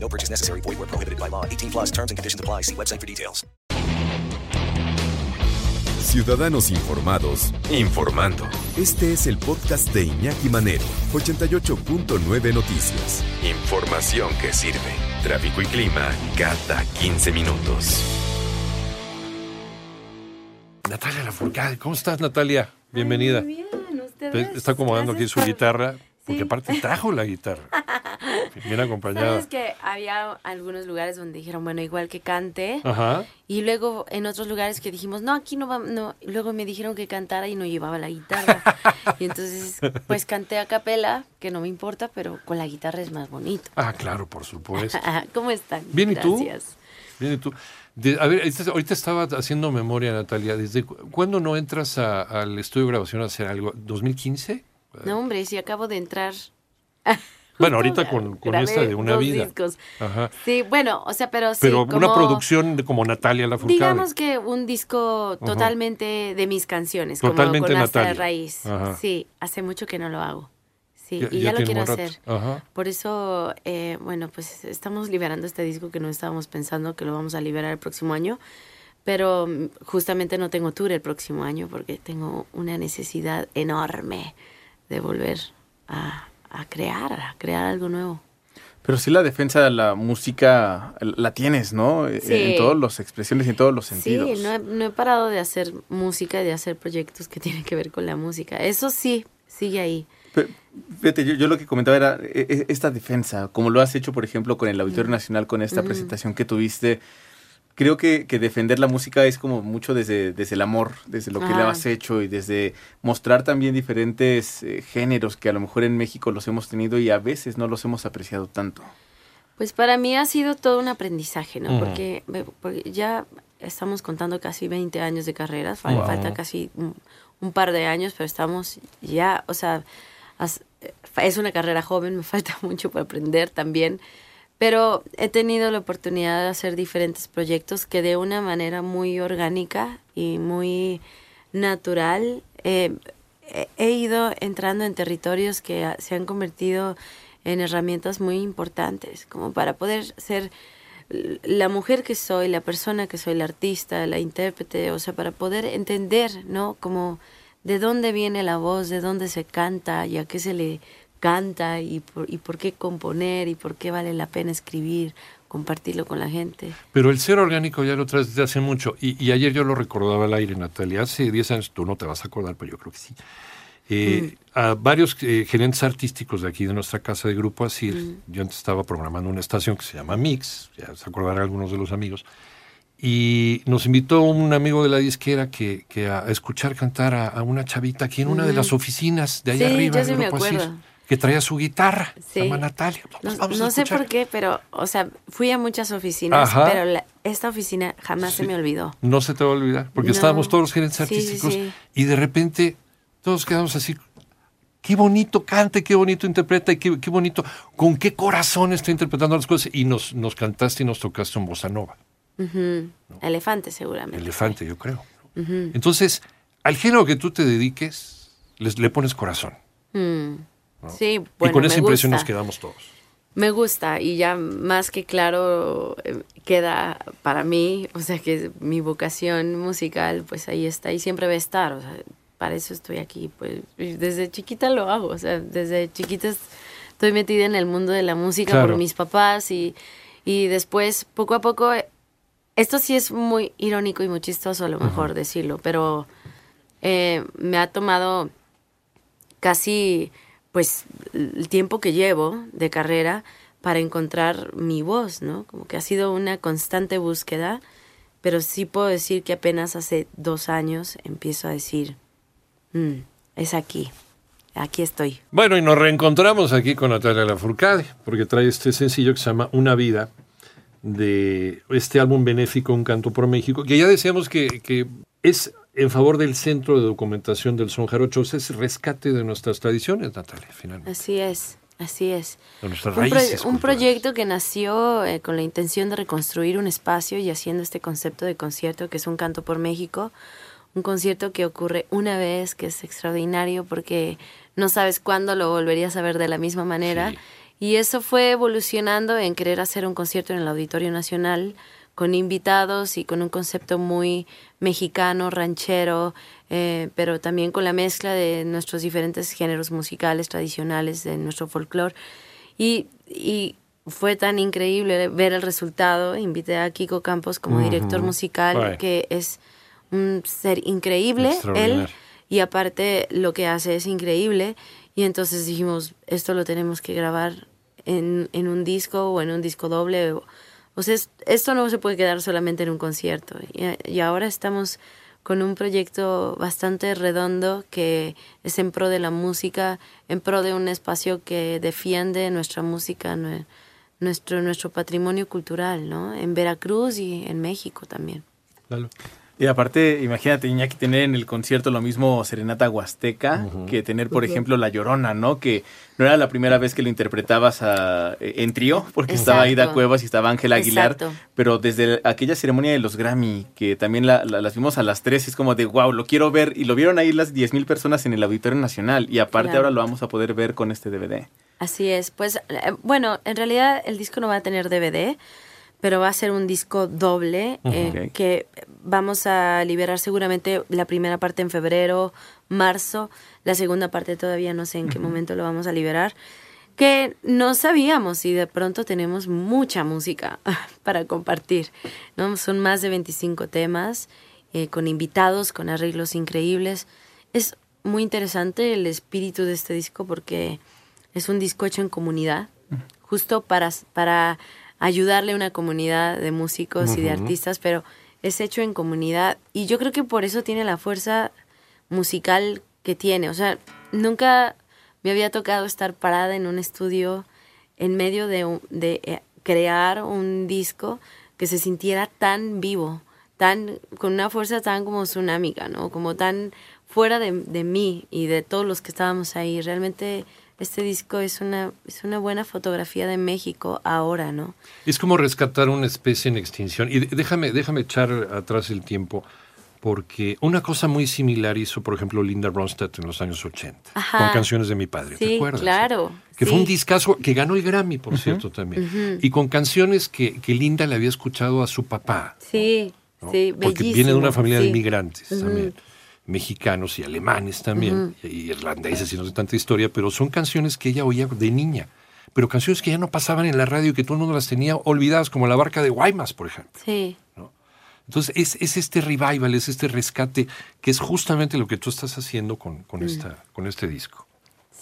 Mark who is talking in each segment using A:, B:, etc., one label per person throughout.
A: No purchase necessary. Void where prohibited by law. 18 plus terms and conditions apply. See website for details.
B: Ciudadanos informados, informando. Este es el podcast de Iñaki Manero, 88.9 Noticias. Información que sirve. Tráfico y clima cada 15 minutos.
C: Natalia Lafourcade, ¿cómo estás, Natalia? Bienvenida.
D: Muy bien, ustedes.
C: Está acomodando aquí su guitarra, porque
D: Sí.
C: aparte trajo la guitarra. Bien acompañada.
D: Sabes que había algunos lugares donde dijeron, bueno, igual que cante.
C: Ajá.
D: Y luego en otros lugares que dijimos, no, aquí no va, no. Luego me dijeron que cantara y no llevaba la guitarra. y entonces, pues canté a capela, que no me importa, pero con la guitarra es más bonito.
C: Ah, claro, por supuesto.
D: ¿Cómo están?
C: Bien, ¿y tú?
D: Gracias.
C: Bien, ¿y tú? De- a ver, ahorita- ahorita estaba haciendo memoria, Natalia. ¿Desde cu- cuándo no entras a- al estudio de grabación a hacer algo? ¿2015?
D: No, hombre, si acabo de entrar.
C: Bueno, ahorita con, con esta de una vida.
D: discos.
C: Ajá.
D: Sí, bueno, o sea, pero sí.
C: Pero una
D: como-
C: producción de como Natalia Lafourcade.
D: Digamos que un disco totalmente de mis canciones,
C: Totalmente
D: como con hasta
C: Natalia.
D: raíz.
C: Ajá.
D: Sí, hace mucho que no lo hago. Sí,
C: Ya-
D: y
C: ya
D: ya, lo quiero hacer.
C: Ajá.
D: Por eso, eh, bueno, pues estamos liberando este disco que no estábamos pensando que lo vamos a liberar el próximo año. Pero mm, justamente no tengo tour el próximo año porque tengo una necesidad enorme de volver a, a crear, a crear algo nuevo.
E: Pero sí la defensa de la música la tienes, ¿no? E-
D: Sí.
E: En todas las expresiones y en todos los sentidos.
D: Sí, no he, no he parado de hacer música, de hacer proyectos que tienen que ver con la música. Eso sí, sigue ahí.
E: Pe- Fíjate, yo, yo lo que comentaba era e- e- esta defensa, como lo has hecho, por ejemplo, con el Auditorio Nacional, con esta presentación que tuviste. Creo que, que defender la música es como mucho desde, desde el amor, desde lo que le
D: Ah.
E: has hecho y desde mostrar también diferentes eh, géneros que a lo mejor en México los hemos tenido y a veces no los hemos apreciado tanto.
D: Pues para mí ha sido todo un aprendizaje, ¿no? Porque, porque ya estamos contando casi 20 años de carrera, fal-
C: Wow.
D: falta casi un, un par de años, pero estamos ya, o sea, as- es una carrera joven, me falta mucho para aprender también, pero he tenido la oportunidad de hacer diferentes proyectos que de una manera muy orgánica y muy natural eh, he- ido entrando en territorios que se han convertido en herramientas muy importantes, como para poder ser la mujer que soy, la persona que soy, la artista, la intérprete, o sea, para poder entender, ¿no? Como de dónde viene la voz, de dónde se canta y a qué se le canta y por, y por qué componer y por qué vale la pena escribir, compartirlo con la gente.
C: Pero el ser orgánico ya lo traes desde hace mucho. Y, y ayer yo lo recordaba al aire, Natalia. Hace 10 años, tú no te vas a acordar, pero yo creo que sí. Eh, A varios eh, gerentes artísticos de aquí de nuestra casa de Grupo Asir, yo antes estaba programando una estación que se llama Mix, ya se acordarán algunos de los amigos, y nos invitó un amigo de la disquera que, que a, escuchar cantar a, a una chavita aquí en una de las oficinas de allá
D: Sí,
C: arriba
D: yo sí me
C: Grupo Asir,
D: acuerdo.
C: Que traía su guitarra,
D: Sí.
C: llama Natalia.
D: No,
C: Pues vamos a
D: no sé por qué, pero, o sea, fui a muchas oficinas,
C: Ajá.
D: pero la- esta oficina jamás se me olvidó.
C: No se te va a olvidar, porque
D: No.
C: estábamos todos los gerentes
D: Sí,
C: artísticos y de repente todos quedamos así. Qué bonito canta, qué bonito interpreta y qué, qué bonito, con qué corazón está interpretando las cosas. Y nos, nos cantaste y nos tocaste un bossa nova.
D: Elefante, seguramente.
C: elefante, yo creo. Entonces, al género que tú te dediques, les, le pones corazón.
D: Mm. Sí, bueno,
C: y con esa
D: me
C: impresión nos
D: gusta.
C: quedamos todos.
D: Me gusta y ya más que claro eh, queda para mí, o sea que mi vocación musical pues ahí está y siempre va a estar, o sea, para eso estoy aquí, pues desde chiquita lo hago, o sea, desde chiquita estoy metida en el mundo de la música
C: Claro.
D: por mis papás y, y después poco a poco, esto sí es muy irónico y muy chistoso a lo mejor decirlo, pero eh, me ha tomado casi pues el tiempo que llevo de carrera para encontrar mi voz, ¿no? Como que ha sido una constante búsqueda, pero sí puedo decir que apenas hace dos años empiezo a decir, "Mm, es aquí, aquí estoy.
C: Bueno, y nos reencontramos aquí con Natalia Lafourcade, porque trae este sencillo que se llama Una vida, de este álbum benéfico Un Canto por México, que ya decíamos que, que es en favor del Centro de Documentación del Son Jarocho, es rescate de nuestras tradiciones, Natalia, finalmente.
D: Así es. Así es.
C: De nuestras
D: un,
C: raíces
D: un
C: culturales.
D: proyecto que nació eh, con la intención de reconstruir un espacio y haciendo este concepto de concierto que es un canto por México. Un concierto que ocurre una vez, que es extraordinario porque no sabes cuándo lo volverías a ver de la misma manera.
C: Sí.
D: Y eso fue evolucionando en querer hacer un concierto en el Auditorio Nacional con invitados y con un concepto muy mexicano, ranchero, eh, pero también con la mezcla de nuestros diferentes géneros musicales tradicionales, de nuestro folclore. Y, y fue tan increíble ver el resultado. Invité a Kiko Campos como director musical, que es un ser increíble. Él y aparte lo que hace es increíble. Y entonces dijimos, esto lo tenemos que grabar en, en un disco o en un disco doble. O, o sea, es- esto no se puede quedar solamente en un concierto. Y, y ahora estamos con un proyecto bastante redondo que es en pro de la música, en pro de un espacio que defiende nuestra música, nue- nuestro, nuestro patrimonio cultural, ¿no? En Veracruz y en México también.
C: Lalo.
E: Y aparte, imagínate, Iñaki, tener en el concierto lo mismo Serenata Huasteca que tener, por ejemplo, La Llorona, ¿no? Que no era la primera vez que lo interpretabas a- en trío, porque estaba
D: Exacto.
E: Aida Cuevas y estaba Ángela Aguilar.
D: Exacto.
E: Pero desde aquella ceremonia de los Grammy, que también la- la- las vimos a las tres, es como de, wow, lo quiero ver. Y lo vieron ahí las 10 mil personas en el Auditorio Nacional. Y aparte
D: Claro.
E: ahora lo vamos a poder ver con este DVD.
D: Así es, pues eh, bueno, en realidad el disco no va a tener DVD, pero va a ser un disco doble eh, que vamos a liberar seguramente la primera parte en febrero, marzo, la segunda parte todavía no sé en qué momento lo vamos a liberar, que no sabíamos y de pronto tenemos mucha música para compartir, ¿no? Son más de 25 temas eh, con invitados, con arreglos increíbles. Es muy interesante el espíritu de este disco porque es un disco hecho en comunidad, justo para, para ayudarle a una comunidad de músicos y de artistas, pero es hecho en comunidad y yo creo que por eso tiene la fuerza musical que tiene. O sea, nunca me había tocado estar parada en un estudio en medio de, de eh, crear un disco que se sintiera tan vivo, tan con una fuerza tan como tsunámica, ¿no? Como tan fuera de, de mí y de todos los que estábamos ahí. Realmente este disco es una, es una buena fotografía de México ahora, ¿no?
C: Es como rescatar una especie en extinción. Y déjame, déjame echar atrás el tiempo, porque una cosa muy similar hizo, por ejemplo, Linda Ronstadt en los años 80,
D: Ajá.
C: con canciones de mi padre. ¿Te
D: Sí,
C: acuerdas?
D: claro,
C: Que fue un discazo que ganó el Grammy, por cierto, también. Y con canciones que, que Linda le había escuchado a su papá.
D: Sí,
C: ¿no?
D: sí,
C: Porque viene de una familia de
D: sí.
C: inmigrantes también, mexicanos y alemanes también, y irlandeses y no sé tanta historia, pero son canciones que ella oía de niña, pero canciones que ya no pasaban en la radio y que todo el mundo las tenía olvidadas, como La Barca de Guaymas, por ejemplo.
D: Sí,
C: Entonces es, es este revival, es este rescate, que es justamente lo que tú estás haciendo con,
D: Mm.
C: con, esta, con este disco.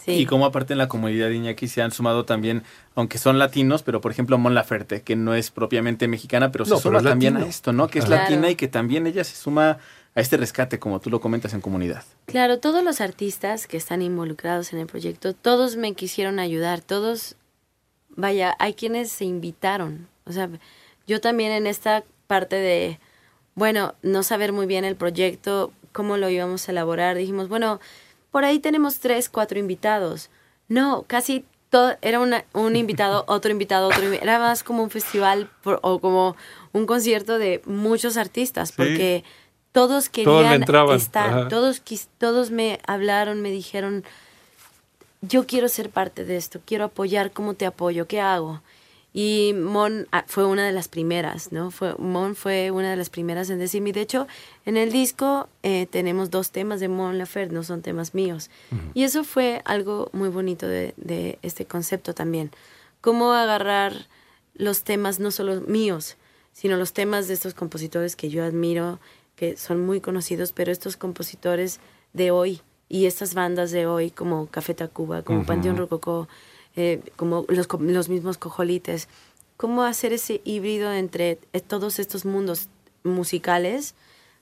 D: sí.
E: Y como aparte en la comunidad de Iñaki se han sumado también, aunque son latinos, pero por ejemplo Mon Laferte, que no es propiamente mexicana, pero se
C: No,
E: suma también
C: latino.
E: a esto, ¿no? Que es
D: Claro.
E: latina y que también ella se suma a este rescate, como tú lo comentas en comunidad.
D: Claro, todos los artistas que están involucrados en el proyecto, todos me quisieron ayudar, todos, vaya, hay quienes se invitaron. O sea, yo también en esta parte de, bueno, no saber muy bien el proyecto, cómo lo íbamos a elaborar, dijimos, bueno, por ahí tenemos tres, cuatro invitados. No, casi todo, era una- un invitado, otro invitado, otro invitado. Era más como un festival por- o como un concierto de muchos artistas, porque todos
C: Todos
D: querían
C: entraban,
D: estar,
C: ajá.
D: todos, todos me hablaron, me dijeron, yo quiero ser parte de esto, quiero apoyar, ¿cómo te apoyo? ¿Qué hago? Y Mon ah, fue una de las primeras, ¿no? Fue, Mon fue una de las primeras en decirme. De hecho, en el disco eh, tenemos dos temas de Mon Laferte, no son temas míos. Y eso fue algo muy bonito de, de este concepto también. Cómo agarrar los temas no solo míos, sino los temas de estos compositores que yo admiro, que son muy conocidos, pero estos compositores de hoy y estas bandas de hoy como Café Tacuba, como Panteón Rococó, eh, como los, los mismos Cojolites, cómo hacer ese híbrido entre eh, todos estos mundos musicales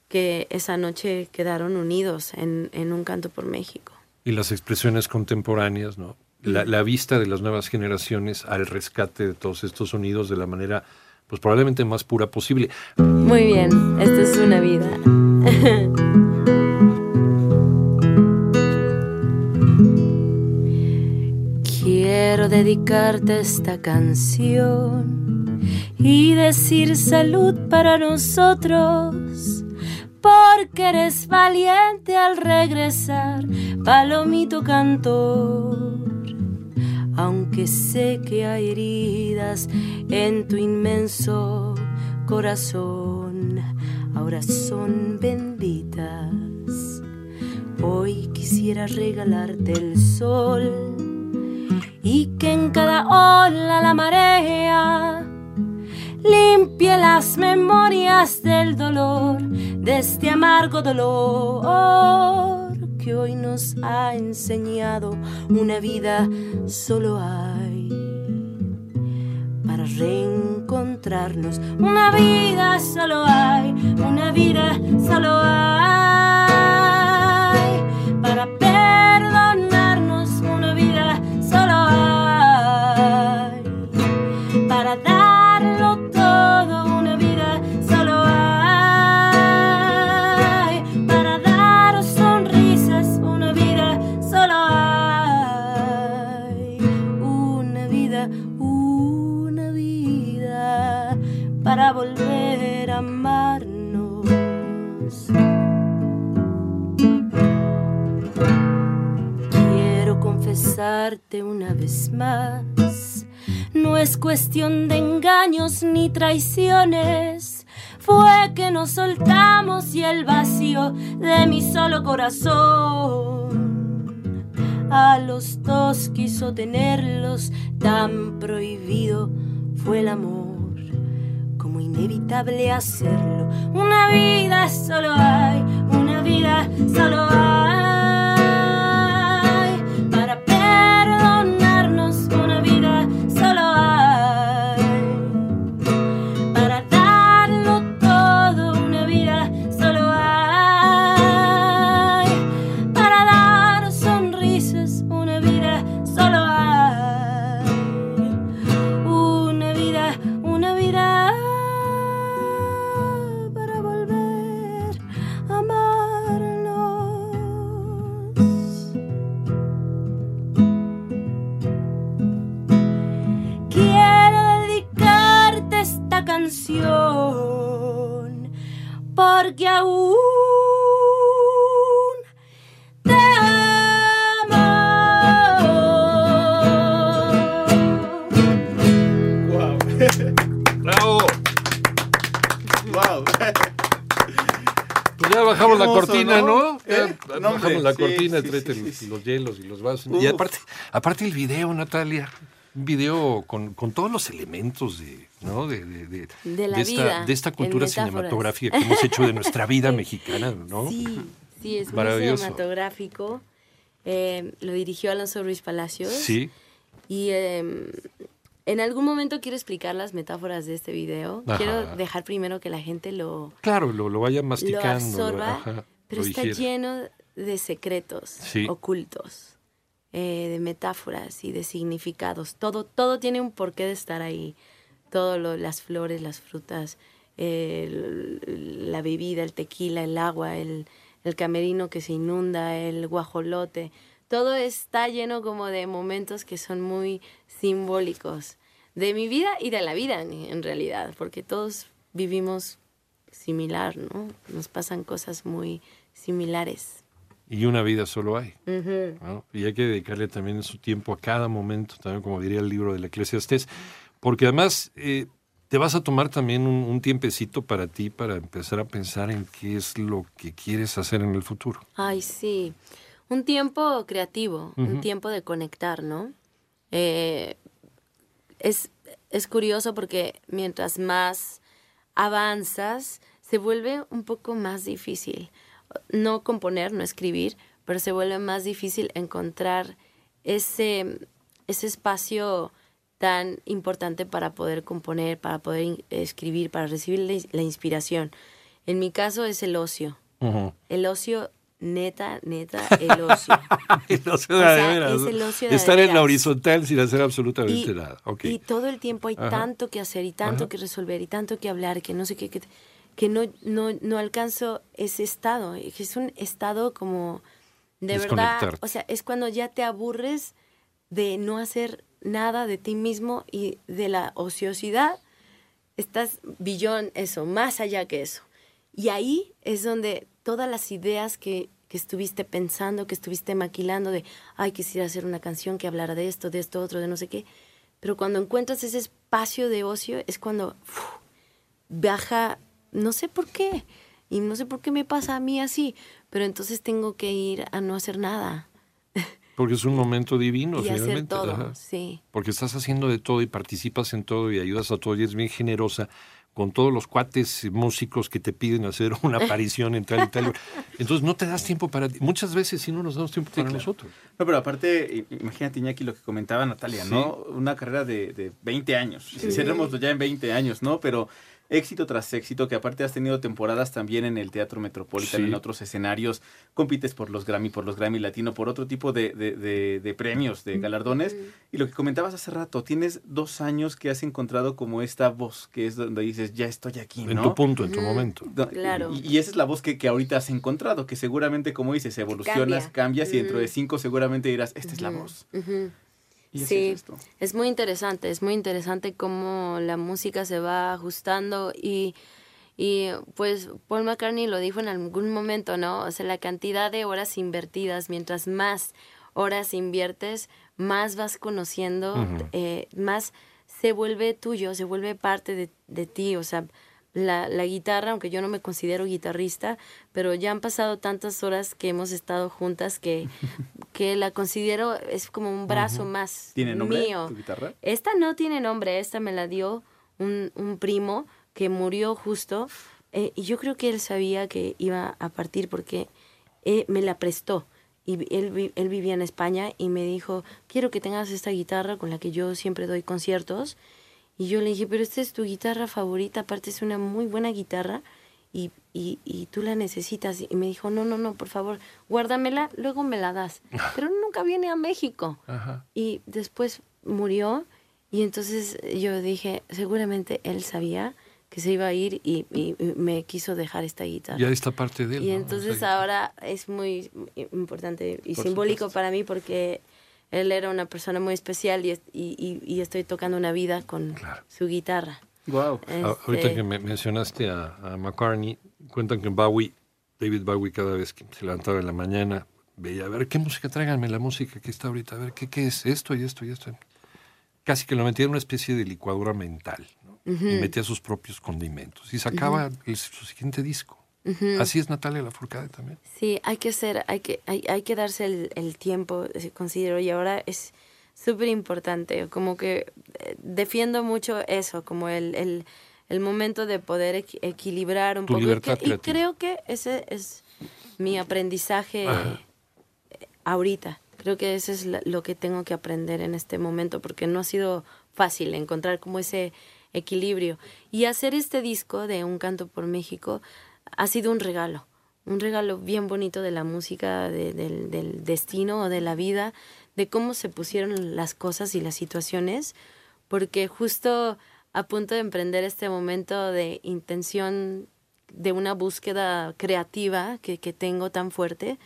D: que esa noche quedaron unidos en, en un canto por México.
C: Y las expresiones contemporáneas, ¿no? La, la vista de las nuevas generaciones al rescate de todos estos sonidos de la manera pues probablemente más pura posible.
D: Muy bien, esta es una vida. Quiero dedicarte esta canción y decir salud para nosotros, porque eres valiente al regresar, palomito cantor. Aunque sé que hay heridas en tu inmenso corazón, ahora son benditas. Hoy quisiera regalarte el sol y que en cada ola la marea limpie las memorias del dolor, de este amargo dolor que hoy nos ha enseñado una vida solo hay para reencontrarnos. Una vida solo hay, una vida solo hay para perdonarnos. Una vez más, no es cuestión de engaños ni traiciones. Fue que nos soltamos y el vacío de mi solo corazón. A los dos quiso tenerlos tan prohibido fue el amor. Como inevitable hacerlo. Una vida canción porque aún te amo.
E: Wow.
C: ¡Bravo!
E: wow.
C: Pues ya bajamos la cortina,
E: ¿no?
C: ¿no? Ya
E: ¿Eh?
C: Bajamos la
E: sí,
C: cortina,
E: sí, sí,
C: los,
E: sí.
C: los hielos y los vasos.
E: Uf.
C: Y aparte, aparte el video, Natalia, un video con, con todos los elementos de, ¿no? de, de, de-
D: De la
C: esta,
D: vida,
C: de esta
D: en
C: cultura cinematográfica que hemos hecho de nuestra vida mexicana, ¿no?
D: Sí, sí, es muy cinematográfico. Eh, lo dirigió Alonso Ruiz Palacios.
C: Sí.
D: Y eh, en algún momento quiero explicar las metáforas de este video.
C: Ajá.
D: Quiero dejar primero que la gente lo,
C: Claro, lo, lo vaya masticando. lo-
D: absorba,
C: ajá,
D: pero está lleno de secretos
C: Sí.
D: ocultos, eh, de metáforas y de significados. Todo, todo tiene un porqué de estar ahí. Todo lo, las flores, las frutas, la bebida, el tequila, el agua, el, el camerino que se inunda, el guajolote. Todo está lleno como de momentos que son muy simbólicos de mi vida y de la vida en realidad, porque todos vivimos similar, ¿no? Nos pasan cosas muy similares.
C: Y una vida solo hay. Y hay que dedicarle también su tiempo a cada momento, también como diría el libro de la Eclesiastés, porque además eh, te vas a tomar también un, un tiempecito para ti, para empezar a pensar en qué es lo que quieres hacer en el futuro.
D: Ay, sí. Un tiempo creativo, un tiempo de conectar, ¿no? Eh, es, es curioso porque mientras más avanzas, se vuelve un poco más difícil. No componer, no escribir, pero se vuelve más difícil encontrar ese, ese espacio tan importante para poder componer, para poder escribir, para recibir la ins- la inspiración. En mi caso es el ocio. El ocio neta, neta, el ocio.
C: El ocio
D: O
C: de
D: sea,
C: veras,
D: es
C: ¿no?
D: el ocio de
C: Estar en la horizontal sin hacer absolutamente
D: y,
C: nada.
D: Y todo el tiempo hay
C: Ajá.
D: tanto que hacer y tanto
C: Ajá.
D: que resolver y tanto que hablar que no sé qué, que, que no, no, no alcanzo ese estado. Es un estado como de verdad, o sea, es cuando ya te aburres de no hacer nada de ti mismo y de la ociosidad. Estás billón eso, más allá que eso. Y ahí es donde todas las ideas que, que estuviste pensando, que estuviste maquilando de, ay, quisiera hacer una canción que hablara de esto, de esto, otro, de no sé qué. Pero cuando encuentras ese espacio de ocio es cuando uf, baja, no sé por qué, y no sé por qué me pasa a mí así, pero entonces tengo que ir a no hacer nada
C: Porque es un momento divino,
D: y hacer
C: finalmente.
D: todo,
C: ajá.
D: sí.
C: Porque estás haciendo de todo y participas en todo y ayudas a todo y eres bien generosa con todos los cuates músicos que te piden hacer una aparición en tal y tal. Entonces no te das tiempo para ti. Muchas veces sí no nos damos tiempo para
E: claro.
C: nosotros.
E: No, pero aparte, imagínate, Iñaki, lo que comentaba Natalia,
C: Sí.
E: ¿no? Una carrera de, de 20 años. Cerrémoslo ya en 20 años, ¿no? Pero éxito tras éxito, que aparte has tenido temporadas también en el Teatro Metropolitan,
C: Sí.
E: en otros escenarios, compites por los Grammy, por los Grammy Latino, por otro tipo de, de- de- de premios, de galardones. Y lo que comentabas hace rato, tienes dos años que has encontrado como esta voz, que es donde dices, ya estoy aquí,
C: En
E: ¿no?
C: tu punto, en tu momento.
E: No,
D: Claro.
E: Y, y esa es la voz que, que ahorita has encontrado, que seguramente, como dices, evolucionas,
D: Cambia.
E: cambias y dentro de cinco seguramente dirás, esta es la voz.
D: ujú.
E: Y
D: Sí,
E: es esto.
D: es muy interesante, es muy interesante cómo la música se va ajustando y, y pues Paul McCartney lo dijo en algún momento, ¿no? O sea, la cantidad de horas invertidas, mientras más horas inviertes, más vas conociendo, eh, más se vuelve tuyo, se vuelve parte de, de ti, o sea, la, la guitarra, aunque yo no me considero guitarrista, pero ya han pasado tantas horas que hemos estado juntas que, que la considero, es como un brazo más
E: ¿Tiene nombre
D: mío.
E: tu guitarra?
D: Esta no tiene nombre, esta me la dio un, un primo que murió justo eh, y yo creo que él sabía que iba a partir porque eh, me la prestó y él, él vivía en España y me dijo, quiero que tengas esta guitarra con la que yo siempre doy conciertos y yo le dije, pero esta es tu guitarra favorita, aparte es una muy buena guitarra y, y, y tú la necesitas. Y me dijo, no, no, no, por favor, guárdamela, luego me la das. Pero nunca viene a México.
C: Ajá.
D: Y después murió y entonces yo dije, seguramente él sabía que se iba a ir y, y- me quiso dejar esta guitarra.
C: Ya esta parte de él.
D: y
C: ¿no?
D: entonces ahora es muy importante y
C: Por
D: simbólico
C: supuesto.
D: para mí porque él era una persona muy especial y, es- y, y- y estoy tocando una vida con
C: Claro.
D: su guitarra.
E: Wow.
C: Ahorita
D: Este,
C: que me mencionaste a, a McCartney, cuentan que Bowie, David Bowie, cada vez que se levantaba en la mañana, veía, a ver, ¿qué música? Tráiganme la música que está ahorita, a ver, ¿qué, qué es esto y esto y esto? Casi que lo metía en una especie de licuadora mental, ¿no? Y metía sus propios condimentos y sacaba el- su siguiente disco. Así es Natalia Lafourcade también.
D: Sí, hay que ser, hay que, hay, hay que darse el, el tiempo, eh, considero, y ahora es súper importante, como que eh, defiendo mucho eso, como el, el, el momento de poder equi- equilibrar un
C: Tu
D: poco. Y
C: libertad
D: que- y,
C: creativa.
D: creo que ese es mi aprendizaje
C: Ajá.
D: eh, ahorita. Creo que eso es lo que tengo que aprender en este momento, porque no ha sido fácil encontrar como ese equilibrio. Y hacer este disco de Un Canto por México ha sido un regalo, un regalo bien bonito de la música, de- del, destino o de la vida, de cómo se pusieron las cosas y las situaciones, porque justo a punto de emprender este momento de intención, de una búsqueda creativa que, tengo tan fuerte,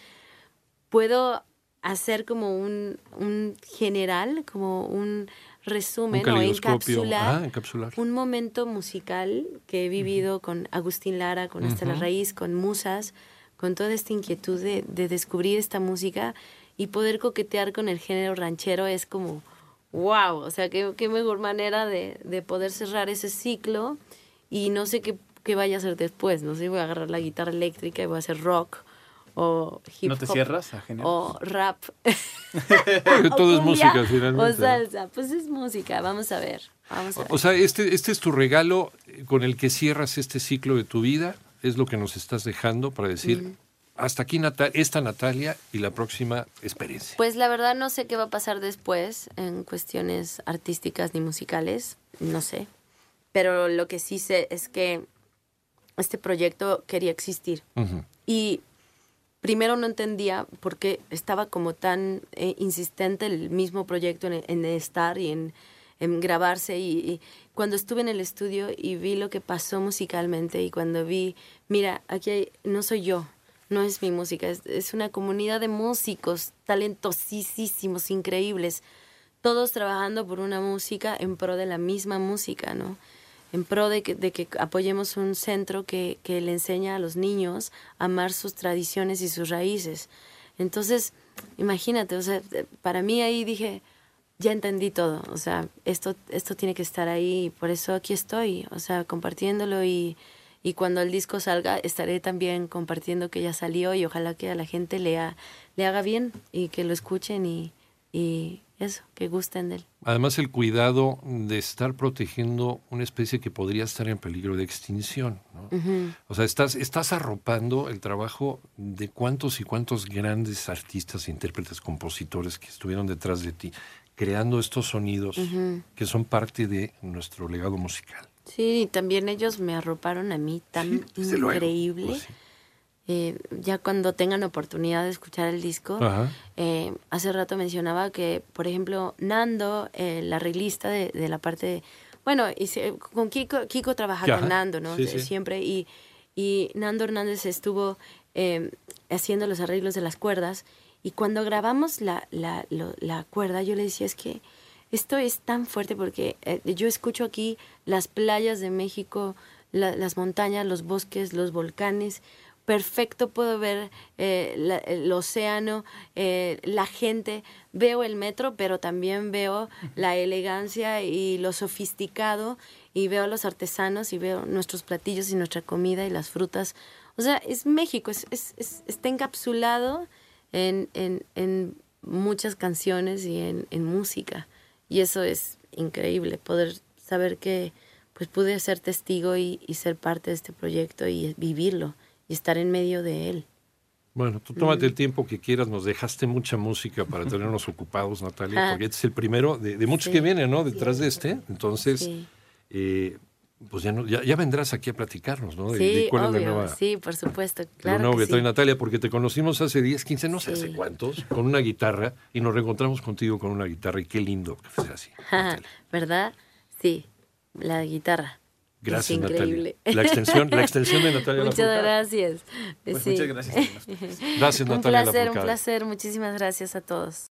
D: puedo hacer como un general, como un resumen o encapsular
C: Ah, encapsular.
D: un momento musical que he vivido con Agustín Lara, con Estela
C: Ujú.
D: Raíz, con Musas, con toda esta inquietud de, de descubrir esta música y poder coquetear con el género ranchero es como, wow, o sea, qué, qué mejor manera de, de poder cerrar ese ciclo y no sé qué, qué vaya a hacer después, no sé, voy a agarrar la guitarra eléctrica y voy a hacer rock o hip
E: ¿No
D: hop.
E: te cierras a género?
D: O rap.
C: Porque
D: o
C: todo es música finalmente.
D: O salsa, pues es música, vamos a ver. Vamos a ver.
C: O sea, este, este es tu regalo con el que cierras este ciclo de tu vida, es lo que nos estás dejando para decir, hasta aquí esta Natalia y la próxima experiencia.
D: Pues la verdad no sé qué va a pasar después en cuestiones artísticas ni musicales, no sé. Pero lo que sí sé es que este proyecto quería existir. Y primero no entendía por qué estaba como tan eh, insistente el mismo proyecto en, estar y en, grabarse. Y, y cuando estuve en el estudio y vi lo que pasó musicalmente y cuando vi, mira, aquí hay- no soy yo, no es mi música, es, es una comunidad de músicos talentosísimos, increíbles, todos trabajando por una música en pro de la misma música, ¿no? En pro de que, de que apoyemos un centro que, que le enseña a los niños a amar sus tradiciones y sus raíces. Entonces, imagínate, o sea, eh, para mí ahí dije, ya entendí todo, o sea, esto, esto tiene que estar ahí y por eso aquí estoy, o sea, compartiéndolo y, y cuando el disco salga estaré también compartiendo que ya salió y ojalá que a la gente le, le haga bien y que lo escuchen y, y eso, que gusten de él.
C: Además, el cuidado de estar protegiendo una especie que podría estar en peligro de extinción. ¿no? O sea, estás, estás arropando el trabajo de cuántos y cuántos grandes artistas, intérpretes, compositores que estuvieron detrás de ti, creando estos sonidos que son parte de nuestro legado musical.
D: Sí, y también ellos me arroparon a mí tan increíble.
C: pues sí.
D: Eh, ya cuando tengan oportunidad de escuchar el disco, eh, hace rato mencionaba que, por ejemplo, Nando, eh, la arreglista de, de la parte, de- bueno, y se- con Kiko, Kiko trabaja
C: Ajá,
D: con Nando, ¿no?
C: sí,
D: De-
C: sí.
D: Siempre, y, y Nando Hernández estuvo eh, haciendo los arreglos de las cuerdas, y cuando grabamos la, la, la cuerda, yo le decía, es que esto es tan fuerte porque eh, yo escucho aquí las playas de México, la- las montañas, los bosques, los volcanes. Perfecto puedo ver eh, la- el océano, eh, la gente. Veo el metro, pero también veo la elegancia y lo sofisticado. Y veo a los artesanos y veo nuestros platillos y nuestra comida y las frutas. O sea, es México, es, es- es- está encapsulado en, en, en muchas canciones y en, en música. Y eso es increíble, poder saber que pues pude ser testigo y, y ser parte de este proyecto y vivirlo y estar en medio de él.
C: Bueno, tú tómate el tiempo que quieras, nos dejaste mucha música para tenernos ocupados, Natalia,
D: Ah.
C: porque este es el primero de, de muchos
D: Sí.
C: que vienen, ¿no? Detrás de este. Entonces,
D: Sí.
C: eh, pues ya, no, ya, ya vendrás aquí a platicarnos, ¿no? De,
D: Sí,
C: de cuál es la
D: obvio,
C: nueva,
D: sí, por supuesto, claro
C: nuevo
D: que sí.
C: Natalia, porque te conocimos hace 10, 15, no sé hace cuántos, con una guitarra y nos reencontramos contigo con una guitarra y qué lindo que sea así. Natalia.
D: ¿Verdad? Sí, la guitarra.
C: Gracias,
D: es
C: Natalia.
D: increíble.
C: La extensión, la extensión de Natalia
D: Muchas
C: Lafourcade.
D: gracias.
E: Pues
D: Sí.
E: muchas gracias.
C: Gracias,
D: Un
C: Natalia
D: placer, un
C: Lafourcade.
D: placer. Muchísimas gracias a todos.